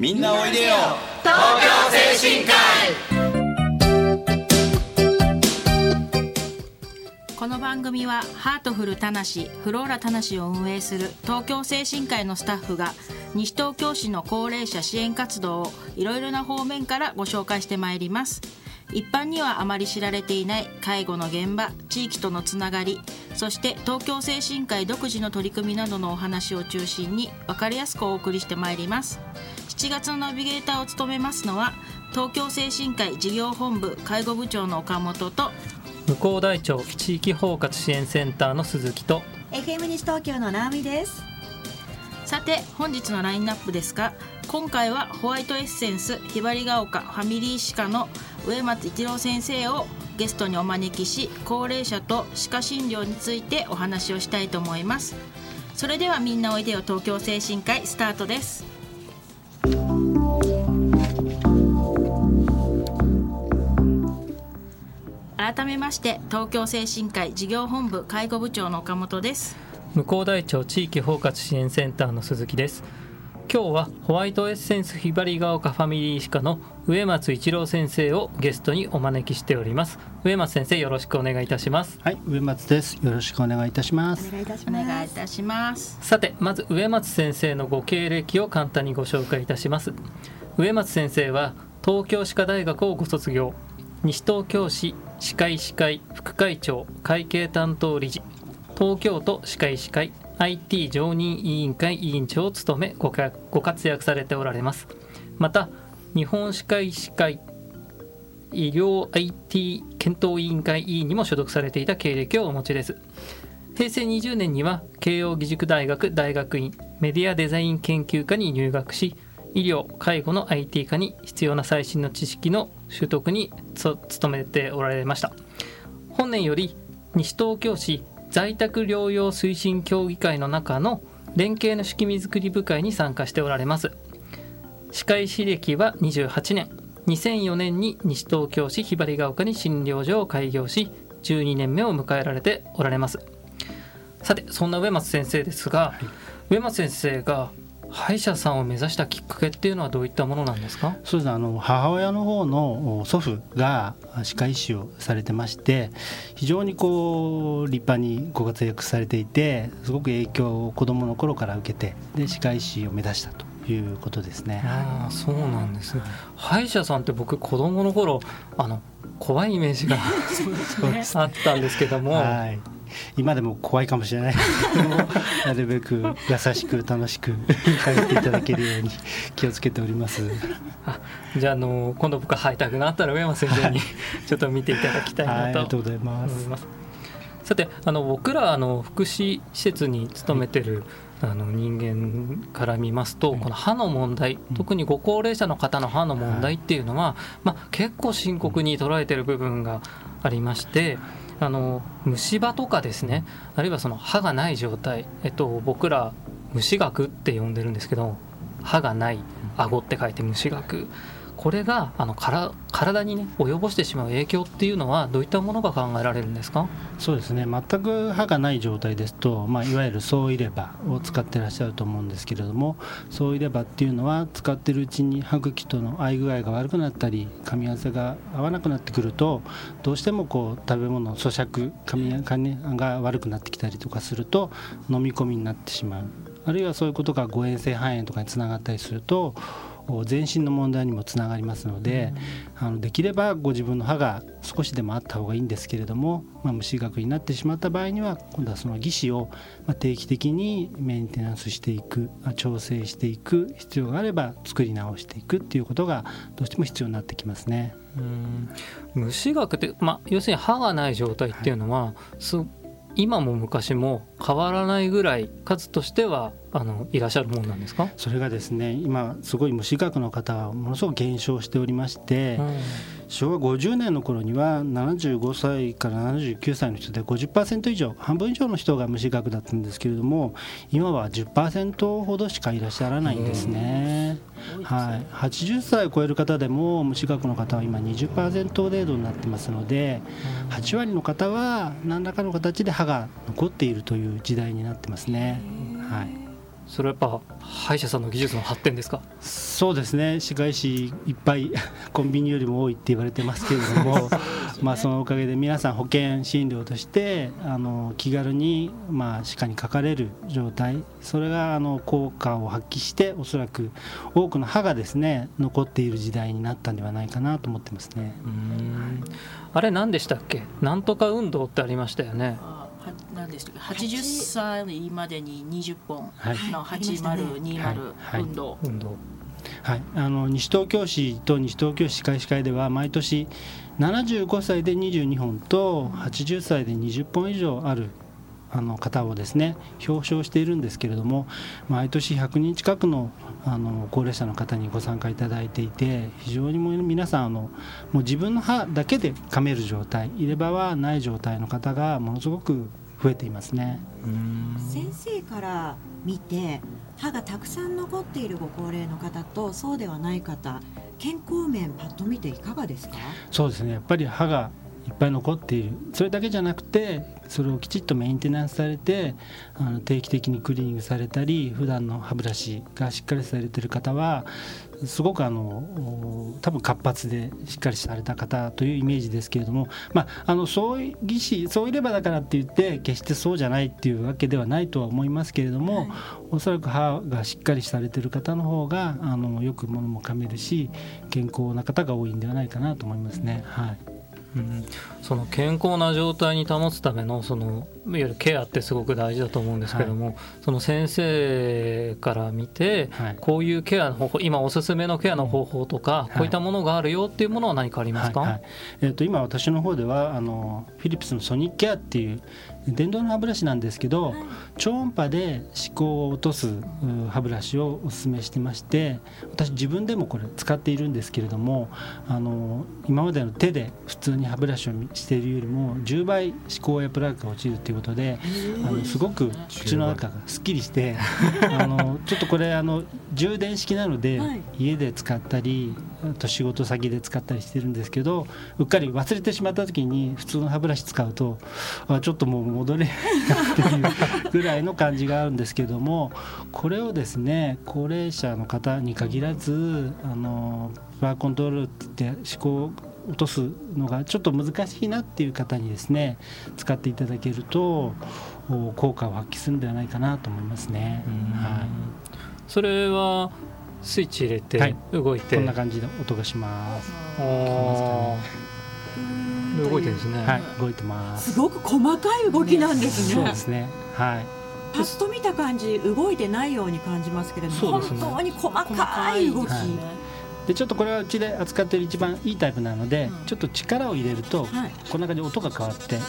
みんなおいでよ。東京精神科医。この番組はハートフルたなしフローラたなしを運営する東京精神科医のスタッフが西東京市の高齢者支援活動をいろいろな方面からご紹介してまいります。一般にはあまり知られていない介護の現場地域とのつながりそして東京精神科医独自の取り組みなどのお話を中心に分かりやすくお送りしてまいります7月のナビゲーターを務めますのは東京精神科医事業本部介護部長の岡本と向こう大町地域包括支援センターの鈴木と FM 西東京の直美です。さて本日のラインナップですが今回はホワイトエッセンスひばりが丘ファミリー歯科の植松一郎先生をゲストにお招きし高齢者と歯科診療についてお話をしたいと思います。それではみんなおいでよ東京精神科医スタートです改めまして東京精神科医事業本部介護部長の岡本です。向こう大町地域包括支援センターの鈴木です。今日はホワイトエッセンスひばりが丘ファミリー歯科の植松一郎先生をゲストにお招きしております。植松先生よろしくお願いいたします。はい植松です。よろしくお願いいたします。お願いいたしおます。願いいたしますさてまず植松先生のご経歴を簡単にご紹介いたします。植松先生は東京歯科大学をご卒業。西東京市歯科医師会副会長会計担当理事。東京都歯科医師会 IT 常任委員会委員長を務めごご活躍されておられます。また日本歯科医師会医療 IT 検討委員会委員にも所属されていた経歴をお持ちです。平成20年には慶應義塾大学大学院メディアデザイン研究科に入学し医療介護の IT 化に必要な最新の知識の習得につ努めておられました。本年より西東京市在宅療養推進協議会の中の連携の仕組み作り部会に参加しておられます。歯科医師歴は28年。2004年に西東京市ひばりが丘に診療所を開業し12年目を迎えられておられます。さてそんな植松先生ですが、植松先生が歯医者さんを目指したきっかけっていうのはどういったものなんですか？そうですね。あの母親の方の祖父が歯科医師をされてまして非常にこう立派にご活躍されていてすごく影響を子どもの頃から受けてで歯科医師を目指したということですね。ああそうなんですね。歯医者さんって僕子供の頃あの怖いイメージが あったんですけども、はい今でも怖いかもしれないですけどもなるべく優しく楽しく通っていただけるように気をつけております。あじゃああの今度僕歯痛くなったら上山先生にちょっと見ていただきたいなとりがとうございます。思います。さてあの僕らあの福祉施設に勤めてる、あの人間から見ますと、うんこの歯の問題、うん特にご高齢者の方の歯の問題っていうのは、まあ、結構深刻に捉えてる部分がありまして。あの虫歯とかですねあるいはその歯がない状態、えっと、僕ら虫学って呼んでるんですけど歯がない顎って書いて虫学。これがあのから体にね及ぼしてしまう影響っていうのはどういったものが考えられるんですか？そうですね。全く歯がない状態ですと、まあ、いわゆる総入れ歯を使ってらっしゃると思うんですけれども総入れ歯っていうのは使ってるうちに歯茎との合い具合が悪くなったり噛み合わせが合わなくなってくるとどうしてもこう食べ物の咀嚼噛み噛みが悪くなってきたりとかすると飲み込みになってしまう。あるいはそういうことが誤嚥性肺炎とかにつながったりすると全身の問題にもつながりますので、あのできればご自分の歯が少しでもあった方がいいんですけれども、まあ、虫学になってしまった場合には今度はその義歯をまあ定期的にメンテナンスしていくまあ調整していく必要があれば作り直していくっていうことがどうしても必要になってきますね。うん。虫学って、まあ、要するに歯がない状態っていうのは、す今も昔も変わらないぐらい数としてはあのいらっしゃるもんなんですか、それがですね今すごい虫学の方はものすごく減少しておりまして、昭和50年の頃には75歳から79歳の人で50%以上半分以上の人が虫学だったんですけれども今は10%ほどしかいらっしゃらないんですね。はい、80歳を超える方でも虫学の方は今20%程度になってますので8割の方は何らかの形で歯が残っているという時代になってますね。はいそれはやっぱ歯医者さんの技術の発展ですか？そうですね。歯科医師いっぱい コンビニよりも多いって言われてますけれども まあそのおかげで皆さん保険診療としてあの気軽にまあ歯科にかかれる状態。それがあの効果を発揮しておそらく多くの歯がですね残っている時代になったんではないかなと思ってますね。うん。あれ何でしたっけ？なんとか運動ってありましたよね何でしたっけ？80歳までに20本はい。のはい。8020はい。運動。運動。はい、あの西東京市と西東京市会歯会では毎年75歳で22本と80歳で20本以上あるあの方をですね表彰しているんですけれども毎年100人近くのあの高齢者の方にご参加いただいていて非常にもう皆さんあのもう自分の歯だけで噛める状態入れ歯はない状態の方がものすごく増えていますね。うん先生から見て歯がたくさん残っているご高齢の方とそうではない方健康面パッと見ていかがですか？そうですねやっぱり歯がいっぱい残っている。それだけじゃなくてそれをきちっとメンテナンスされてあの定期的にクリーニングされたり普段の歯ブラシがしっかりされている方はすごくあのお多分活発でしっかりされた方というイメージですけれども、まあ、あのそうい技師そういればだからって言って決してそうじゃないっていうわけではないとは思いますけれども、おそらく歯がしっかりされている方の方があのよく物も噛めるし健康な方が多いんではないかなと思いますね。はいうん。その健康な状態に保つためのそのいわゆるケアってすごく大事だと思うんですけども、その先生から見て、はい。こういうケアの方法今おすすめのケアの方法とか、い。こういったものがあるよっていうものは何かありますか、はいはい。えー、と今私の方ではあのフィリップスのソニックケアっていう電動の歯ブラシなんですけど、超音波で歯垢を落とすう歯ブラシをお勧めしてまして私自分でもこれ使っているんですけれどもあの今までの手で普通に歯ブラシをしているよりも10倍歯垢やプラークが落ちるということであのすごく口の中がすっきりして あのちょっとこれあの充電式なので、はい。家で使ったりあと仕事先で使ったりしてるんですけどうっかり忘れてしまった時に普通の歯ブラシ使うとあちょっともう戻れないなっていうぐらいの感じがあるんですけどもこれをですね高齢者の方に限らずあのプラーコントロールって思考を落とすのがちょっと難しいなっていう方にですね使っていただけるとお効果を発揮するんではないかなと思いますね。はいそれはスイッチ入れてはい。動いて、こんな感じで音がします。あー。で動いてですね、はい、動いてます。すごく細かい動きなんですね。そう。ですね。はい。パッと見た感じ動いてないように感じますけれども、ね。本当に細細かい動き、でちょっとこれはうちで扱っている一番いいタイプなので、うん。ちょっと力を入れると、はい。こんな感じで音が変わってあ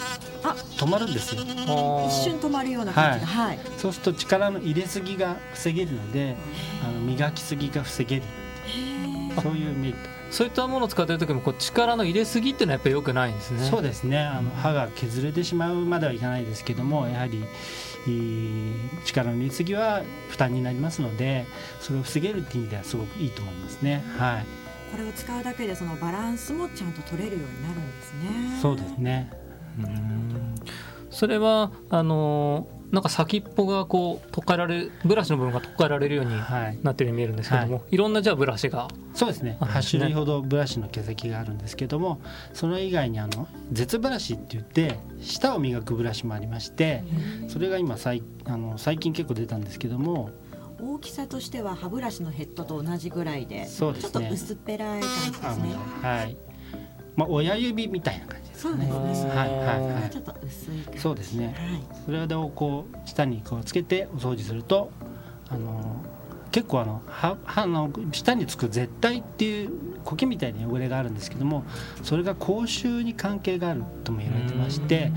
止まるんですよ。一瞬止まるような感じがはい、そうすると力の入れすぎが防げるので、あの磨きすぎが防げる。そういうメリット。そういったものを使ってる時もこう力の入れすぎっていうのはやっぱり良くないんですねそうですね。あの歯が削れてしまうまではいかないですけども、やはり。えー力の入れすぎは負担になりますのでそれを防げるっていう意味ではすごくいいと思いますね。はい、これを使うだけでそのバランスもちゃんと取れるようになるんですねそうですね。うん。それはあのーなんか先っぽがこう取っ換えられるブラシの部分が取っ換えられるようにはい。なってるように見えるんですけども、い、ろんなじゃあブラシが。そうですね。あるんですね8種類ほどブラシの毛先があるんですけどもそれ以外にあの絶ブラシって言って舌を磨くブラシもありましてそれが今最あの最近結構出たんですけども大きさとしては歯ブラシのヘッドと同じぐらいでそうですね。ちょっと薄っぺらい感じであすね。のはい、まあ、親指みたいな感じですそうですね。はいはいはい。ちょっと薄いそうですね。はい。それをこう舌にこうつけてお掃除するとあの結構あの歯歯の舌につく絶対っていう苔みたいな汚れがあるんですけどもそれが口臭に関係があるとも言われてまして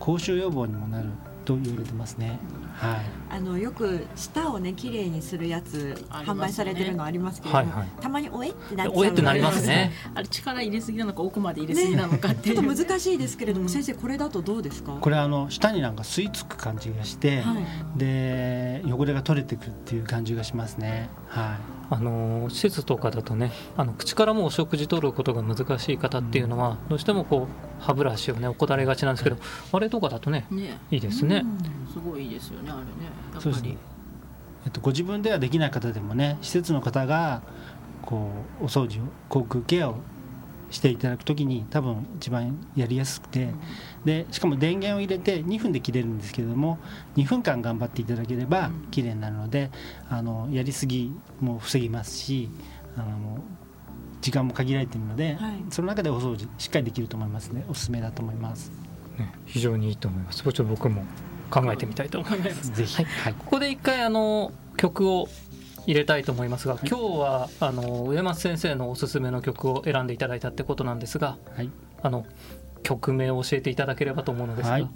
口臭予防にもなると言われてますね。はい。あのよく舌をね綺麗にするやつ販売されてるのありますけれども、はいはい。たまにおえってなっちゃうのおえってなりますね。あれ力入れすぎなのか奥まで入れすぎなのかっていう、ちょっと難しいですけれども、う ん先生これだとどうですか？これあの舌になんか吸い付く感じがして、はい。で汚れが取れてくるっていう感じがしますね。はいあのー施設とかだとねあの口からもお食事取ることが難しい方っていうのは、どうしてもこう歯ブラシをね怠れがちなんですけどあれとかだとねね。いいですね、うん。すごいいいですよねあれね。やっぱり。えっと、ご自分ではできない方でもね施設の方がこうお掃除を口腔ケアをしていただくときに多分一番やりやすくてでしかも電源を入れて2分で切れるんですけれども2分間頑張っていただければ綺麗になるのであのやりすぎも防ぎますしあの時間も限られているので、はい。その中でお掃除しっかりできると思いますね。おすすめだと思います。ね、非常にいいと思います。ちょっと僕も考えてみたいと思います。ぜひ、はいはい。ここで一回あの曲を入れたいと思いますが、今日はあの上松先生のおすすめの曲を選んでいただいたってことなんですがはい。あの曲名を教えていただければと思うのですが、はい。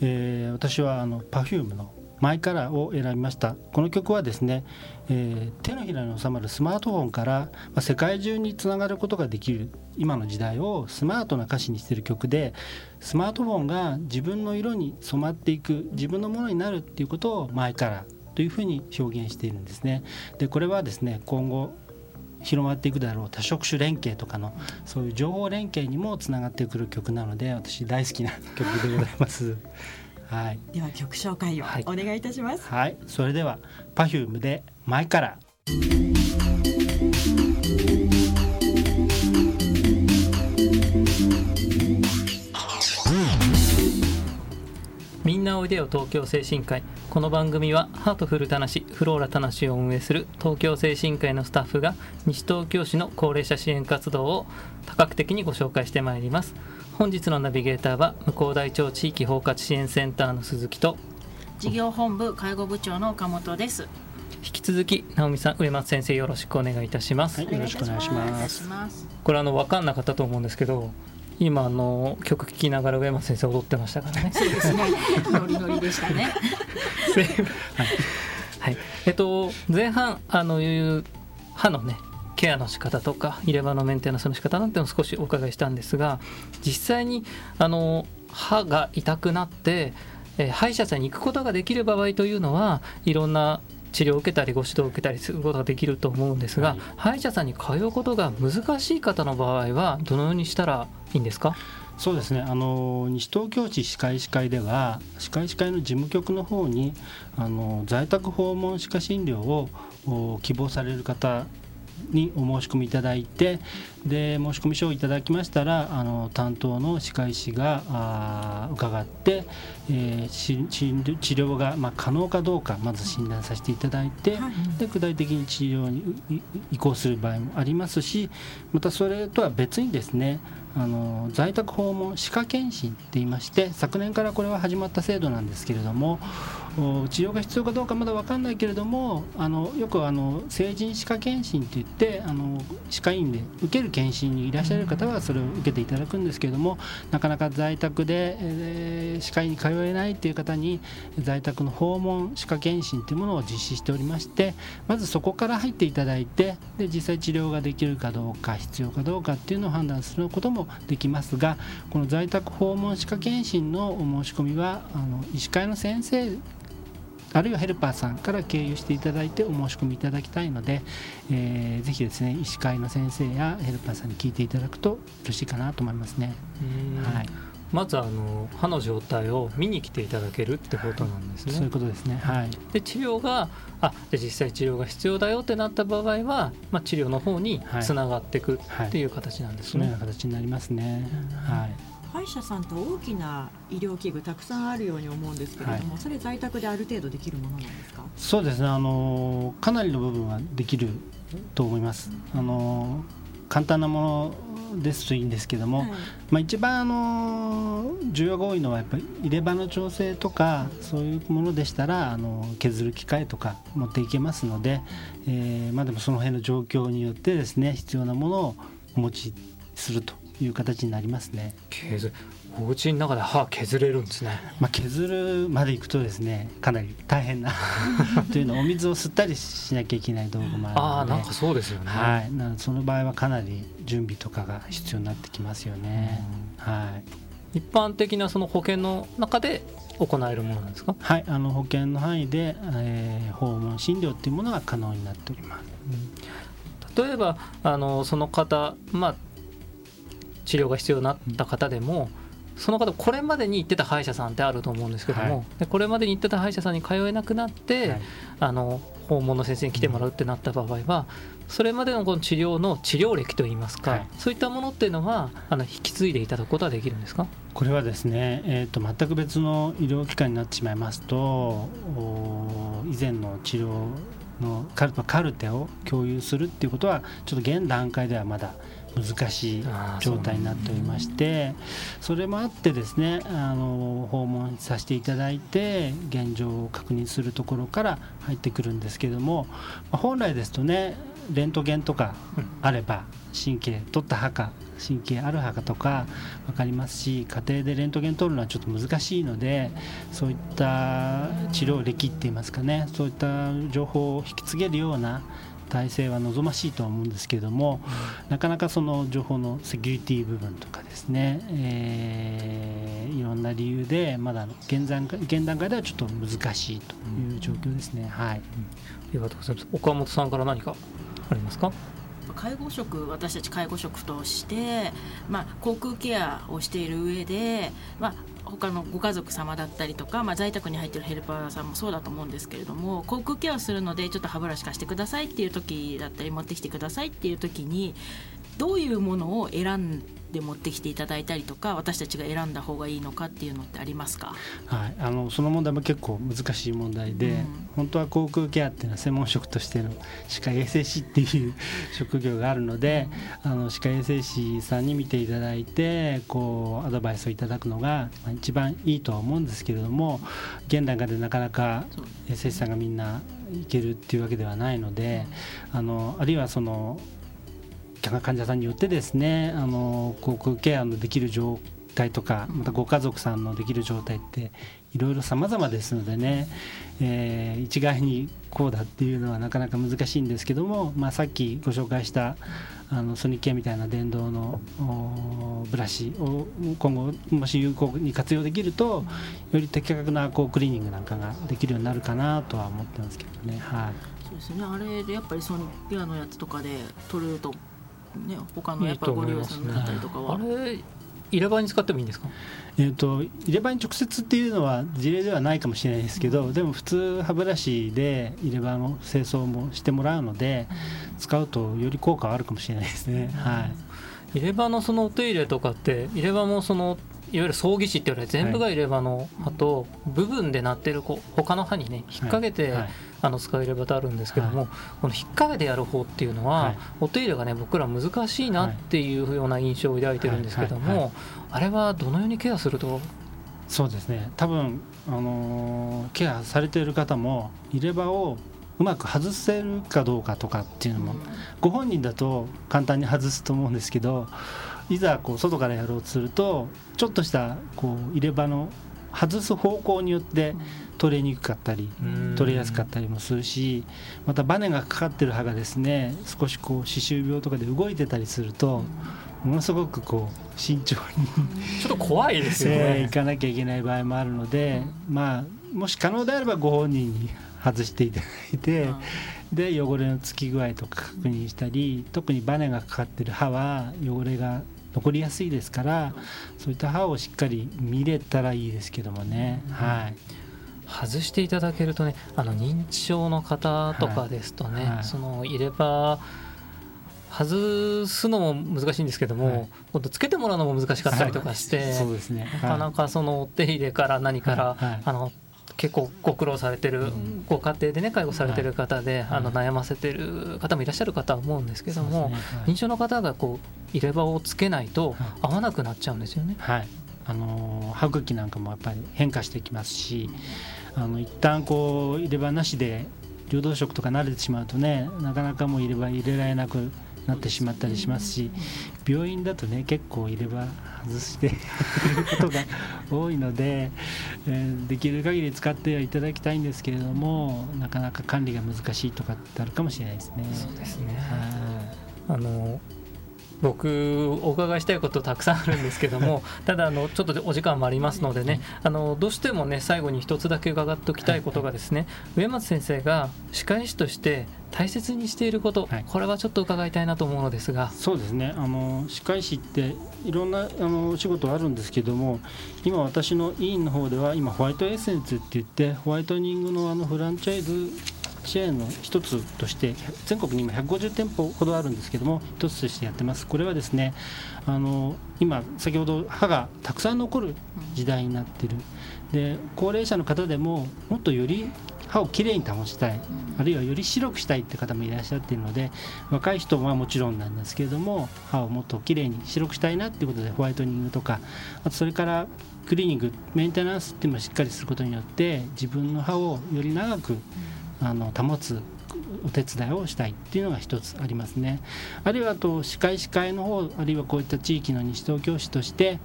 えー私はあの Perfume の「マイカラー」を選びました。この曲はですね、えー手のひらに収まるスマートフォンから、まあ、世界中につながることができる今の時代をスマートな歌詞にしている曲でスマートフォンが自分の色に染まっていく自分のものになるっていうことをマイカラーというふうに表現しているんですね。でこれはですね今後広まっていくだろう多職種連携とかのそういう情報連携にもつながってくる曲なので私大好きな曲でございます。はい、では曲紹介をはい。お願いいたします。はい、それでは Perfume で「マイカラー」みんなおいでよ東京精神科医この番組はハートフルたなしフローラたなしを運営する東京精神科医のスタッフが西東京市の高齢者支援活動を多角的にご紹介してまいります。本日のナビゲーターは向こう大町地域包括支援センターの鈴木と事業本部介護部長の岡本です。引き続き直美さん上松先生よろしくお願いいたします、はいよろしくお願いし。ます。これあの分かんなかったと思うんですけど今あの曲聴きながら上松先生踊ってましたからね。そうですね。ノリノリでしたね。はい、えっと前半あのいう歯のねケアの仕方とか入れ歯のメンテナンスの仕方なんてのを少しお伺いしたんですが実際にあの歯が痛くなって、えー歯医者さんに行くことができる場合というのはいろんな治療を受けたりご指導を受けたりすることができると思うんですが、はい。歯医者さんに通うことが難しい方の場合はどのようにしたらいいんですか？そうですね。あの西東京市歯科医師会では歯科医師会の事務局の方にあの在宅訪問歯科診療をお希望される方にお申し込みいただいてで申し込み書をいただきましたらあの担当の歯科医師があー伺って、えー治療が、まあ、可能かどうかまず診断させていただいて、はい。で具体的に治療にいい移行する場合もありますしまたそれとは別にですねあの在宅訪問歯科検診って言いまして昨年からこれは始まった制度なんですけれどもお治療が必要かどうかまだ分かんないけれどもあのよくあの成人歯科検診って言ってあの歯科医院で受ける検診にいらっしゃる方はそれを受けていただくんですけれどもなかなか在宅で、えー歯科医に通えないっていう方に在宅の訪問歯科検診というものを実施しておりましてまずそこから入っていただいてで実際治療ができるかどうか必要かどうかっていうのを判断することもできますがこの在宅訪問歯科検診のお申し込みはあの医師会の先生あるいはヘルパーさんから経由していただいてお申し込みいただきたいので、えーぜひですね医師会の先生やヘルパーさんに聞いていただくと嬉しいかなと思いますね。はい、まずあの歯の状態を見に来ていただけるってことなんですね。そういうことですね。はい。で治療があじゃあ実際治療が必要だよってなった場合は、まあ、治療の方にはいつながっていくはいっていう形なんですね。そのような形になりますね。はい。歯医者さんと大きな医療器具たくさんあるように思うんですけれども、それ在宅である程度できるものなんですか？そうですね。あのかなりの部分はできると思います。あの簡単なものですといいんですけども、はいまあ、一番あの需要が多いのはやっぱり入れ歯の調整とかそういうものでしたらあの削る機械とか持っていけますので、えーまあ、でもその辺の状況によってですね必要なものをお持ちするという形になりますね。削るお家の中で歯削れるんですね。まあ、削るまでいくとですねかなり大変な というのはお水を吸ったりしなきゃいけない道具もあるのでああなんかそうですよね。はい、なその場合はかなり準備とかが必要になってきますよね。はい一般的なその保険の中で行えるものなんですか？はい、あの保険の範囲で、えー訪問診療っていうものが可能になっております。例えばあのその方まあ治療が必要になった方でも、その方これまでに行ってた歯医者さんってあると思うんですけども、はい。でこれまでに行ってた歯医者さんに通えなくなって、はい。あの訪問の先生に来てもらうってなった場合はそれまでのこの治療の治療歴といいますか、はい、そういったものっていうのはあの引き継いでいただくことはできるんですか？これはですね、えーと、全く別の医療機関になってしまいますと以前の治療のカルカルテを共有するっていうことはちょっと現段階ではまだ難しい状態になっておりましてそれもあってですねあの訪問させていただいて現状を確認するところから入ってくるんですけども本来ですとねレントゲンとかあれば神経取った歯か神経ある歯かとか分かりますし家庭でレントゲン取るのはちょっと難しいのでそういった治療歴っていいますかねそういった情報を引き継げるような体制は望ましいとは思うんですけれども、うん、なかなかその情報のセキュリティ部分とかですね、えー、いろんな理由でまだ現段現段階ではちょっと難しいという状況ですね。うん、はい、ありがとうございます。岡本さんから何かありますか？介護職私たち介護職として、まあ、航空ケアをしている上で、まあ、他のご家族様だったりとか、まあ、在宅に入ってるヘルパーさんもそうだと思うんですけれども口腔ケアをするのでちょっと歯ブラシ貸してくださいっていう時だったり持ってきてくださいっていう時にどういうものを選んで持ってきていただいたりとか私たちが選んだ方がいいのかっていうのってありますか、はい、あのその問題も結構難しい問題で、うん、本当は航空ケアっていうのは専門職としての歯科衛生士っていう職業があるので、うん、あの歯科衛生士さんに見ていただいてこうアドバイスをいただくのが一番いいとは思うんですけれども現段階でなかなか衛生士さんがみんないけるっていうわけではないので、あのあるいはその患者さんによってですねあの口腔ケアのできる状態とかまたご家族さんのできる状態っていろいろ様々ですのでね、えー、一概にこうだっていうのはなかなか難しいんですけども、まあ、さっきご紹介したあのソニッケアみたいな電動のブラシを今後もし有効に活用できるとより的確なこうクリーニングなんかができるようになるかなとは思ってますけどね。はい、そうですねあれでやっぱりソニックケアのやつとかで取るとね他のやっぱご利用さんだったりとかは。あれ入れ歯に使ってもいいんですか？えーと、入れ歯に直接っていうのは事例ではないかもしれないですけど、でも普通歯ブラシで入れ歯の清掃もしてもらうので、使うとより効果はあるかもしれないですね。はい、入れ歯のそのお手入れとかって入れ歯もそのいわゆる葬儀師って言われ全部が入れ歯の歯と部分でなってるこう他の歯にね引っ掛けて、あの使えればとあるんですけども、この引っ掛けてやる方っていうのは、お手入れがね僕ら難しいなっていうような印象を抱いてるんですけども、あれはどのようにケアすると？そうですね。多分、あのケアされている方も入れ歯をうまく外せるかどうかとかっていうのも、ご本人だと簡単に外すと思うんですけどいざこう外からやろうとするとちょっとしたこう入れ歯の外す方向によって取れにくかったり取れやすかったりもするしまたバネがかかってる歯がですね少しこう歯周病とかで動いてたりするとものすごくこう慎重にちょっと怖いですよね。行かなきゃいけない場合もあるのでまあもし可能であればご本人に外していただいてで汚れのつき具合とか確認したり特にバネがかかってる歯は汚れが残りやすいですからそういった歯をしっかり見れたらいいですけどもね、はい。外していただけるとねあの認知症の方とかですとね、はい。はい、その入れ歯外すのも難しいんですけども、はい、つけてもらうのも難しかったりとかして、そうですね、なかなかそのお手入れから何から、あの結構ご苦労されてる、ご家庭でね介護されてる方で、あの悩ませてる方もいらっしゃるかとは思うんですけども、認知症の方がこう入れ歯をつけないと合わなくなっちゃうんですよね。はい。あの歯茎なんかもやっぱり変化してきますしあの一旦こう入れ歯なしで流動食とか慣れてしまうとねなかなかもう入れ歯入れられなくなってしまったりしますし病院だとね結構入れ歯外してい ることが多いので、えー、できる限り使ってはいただきたいんですけれどもなかなか管理が難しいとかってあるかもしれないですね。そうですねあの僕お伺いしたいことたくさんあるんですけども ただあのちょっとお時間もありますのでねあのどうしてもね最後に一つだけ伺っておきたいことがですね上松先生が歯科医師として大切にしていること、はい、これはちょっと伺いたいなと思うのですが。そうですね。あの歯科医師っていろんなあの仕事あるんですけども今私の委員の方では今ホワイトエッセンスって言ってホワイトニングのあのフランチャイズチェーンの一つとして全国に今150店舗ほどあるんですけども一つとしてやってます。これはですねあの今先ほど歯がたくさん残る時代になってる。で高齢者の方でももっとより歯をきれいに保ちたいあるいはより白くしたいって方もいらっしゃっているので若い人はもちろんなんですけれども歯をもっときれいに白くしたいなっていうことでホワイトニングとかあとそれからクリーニングメンテナンスっていうのをしっかりすることによって自分の歯をより長くあの保つお手伝いをしたいっていうのが一つありますね。あるいはと歯科医師会の方あるいはこういった地域の西東京市として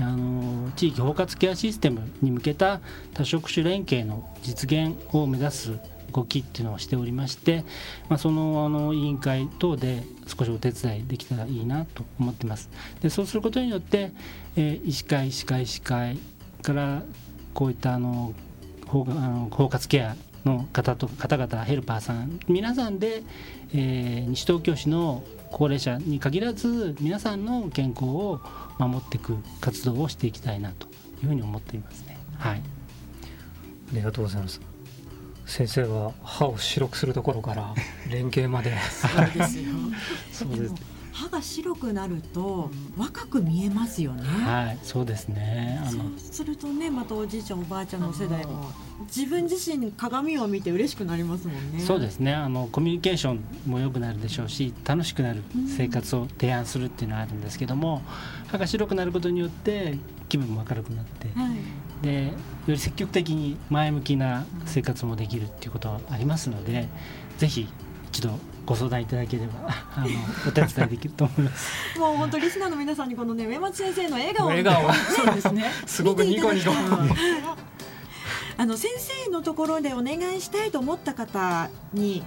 あの地域包括ケアシステムに向けた多職種連携の実現を目指す動きっていうのをしておりまして、まあ、そのあの委員会等で少しお手伝いできたらいいなと思ってます。でそうすることによって、えー、医師会歯科医師会からこういったあの包あの包括ケアの方と方々ヘルパーさん皆さんで、えー、西東京市の高齢者に限らず皆さんの健康を守っていく活動をしていきたいなというふうに思っていますね。はい。ありがとうございます。先生は歯を白くするところから連携まで そうですよ。そうです。歯が白くなると若く見えますよね。はい、そうですね。そうするとね、またおじいちゃんおばあちゃんの世代も自分自身鏡を見て嬉しくなりますもんね。そうですね。あのコミュニケーションも良くなるでしょうし、楽しくなる生活を提案するっていうのはあるんですけども、歯が白くなることによって気分も明るくなって、はい、でより積極的に前向きな生活もできるっていうことはありますので、ぜひ一度ご相談いただければあのお手伝いできると思います。もう本当リスナーの皆さんにこのね上松先生の笑顔笑顔、そうですね。すごくニコニコ。あの先生のところでお願いしたいと思った方に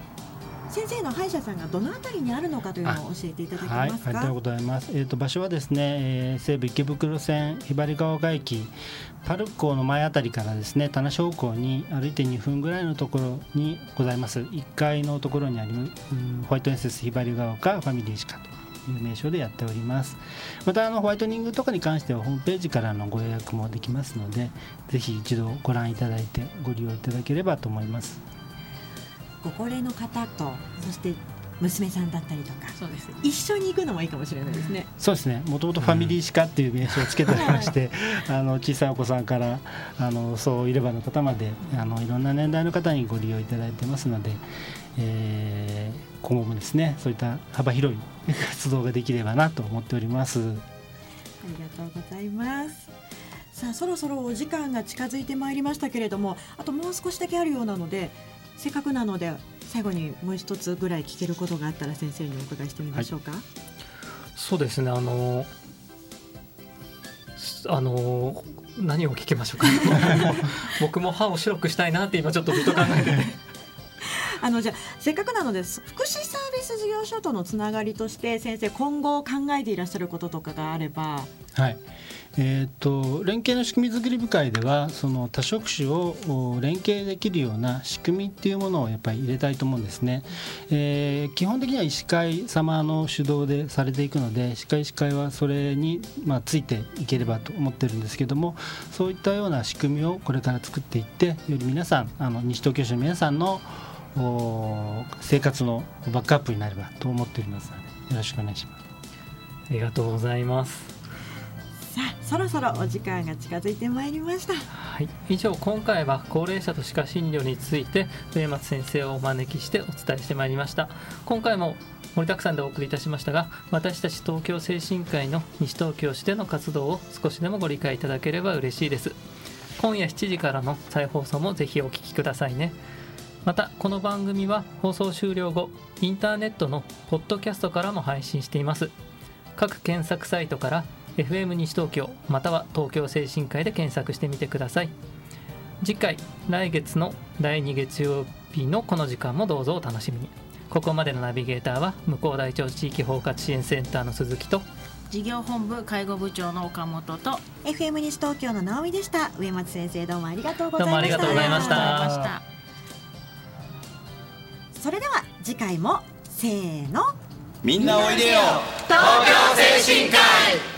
先生の歯医者さんがどのあたりにあるのかというのを教えていただけますか？はい、ありがとうございます。えっ、ー、と場所はですね、えー、西武池袋線ひばりが丘駅パルコの前あたりからですね田無方向に歩いて2分ぐらいのところにございます。1階のところにありホワイトエンセスひばりが丘ファミリー歯科と。いう名称でやっておりますまたあのホワイトニングとかに関してはホームページからのご予約もできますのでぜひ一度ご覧いただいてご利用いただければと思いますご高齢の方とそして娘さんだったりとかそうです一緒に行くのもいいかもしれないですね。そうですね。もともとファミリー歯科っていう名称をつけておりまして、はい、あの小さいお子さんからあのそういればの方まであのいろんな年代の方にご利用いただいてますので、えー、今後もですねそういった幅広い活動ができればなと思っております。ありがとうございます。さあそろそろお時間が近づいてまいりましたけれどもあともう少しだけあるようなのでせっかくなので最後にもう一つぐらい聞けることがあったら先生にお伺いしてみましょうか。はい、そうですね。あのあの何を聞きましょうか。僕も歯を白くしたいなって今ちょっとずっと考えてて。あのじゃせっかくなので福祉サービス事業所とのつながりとして先生今後考えていらっしゃることとかがあれば。はいえーと、連携の仕組み作り部会ではその多職種を連携できるような仕組みっていうものをやっぱり入れたいと思うんですね、えー、基本的には医師会様の主導でされていくので歯科医師会はそれに、まあ、ついていければと思ってるんですけどもそういったような仕組みをこれから作っていってより皆さんあの西東京市の皆さんの生活のバックアップになればと思っておりますのでよろしくお願いします。ありがとうございますさあそろそろお時間が近づいてまいりました。はい。以上今回は高齢者と歯科診療について上松先生をお招きしてお伝えしてまいりました。今回も盛りだくさんでお送りいたしましたが私たち東京精神科医の西東京市での活動を少しでもご理解いただければ嬉しいです。今夜7時からの再放送もぜひお聴きくださいね。またこの番組は放送終了後インターネットのポッドキャストからも配信しています。各検索サイトから FM 西東京または東京精神科医で検索してみてください。次回来月の第2月曜日のこの時間もどうぞお楽しみに。ここまでのナビゲーターは向こう大町地域包括支援センターの鈴木と事業本部介護部長の岡本と FM 西東京の直美でした。上松先生どうもありがとうございました。どうもありがとうございました。それでは次回もせーの。みんなおいでよ。東京精神科医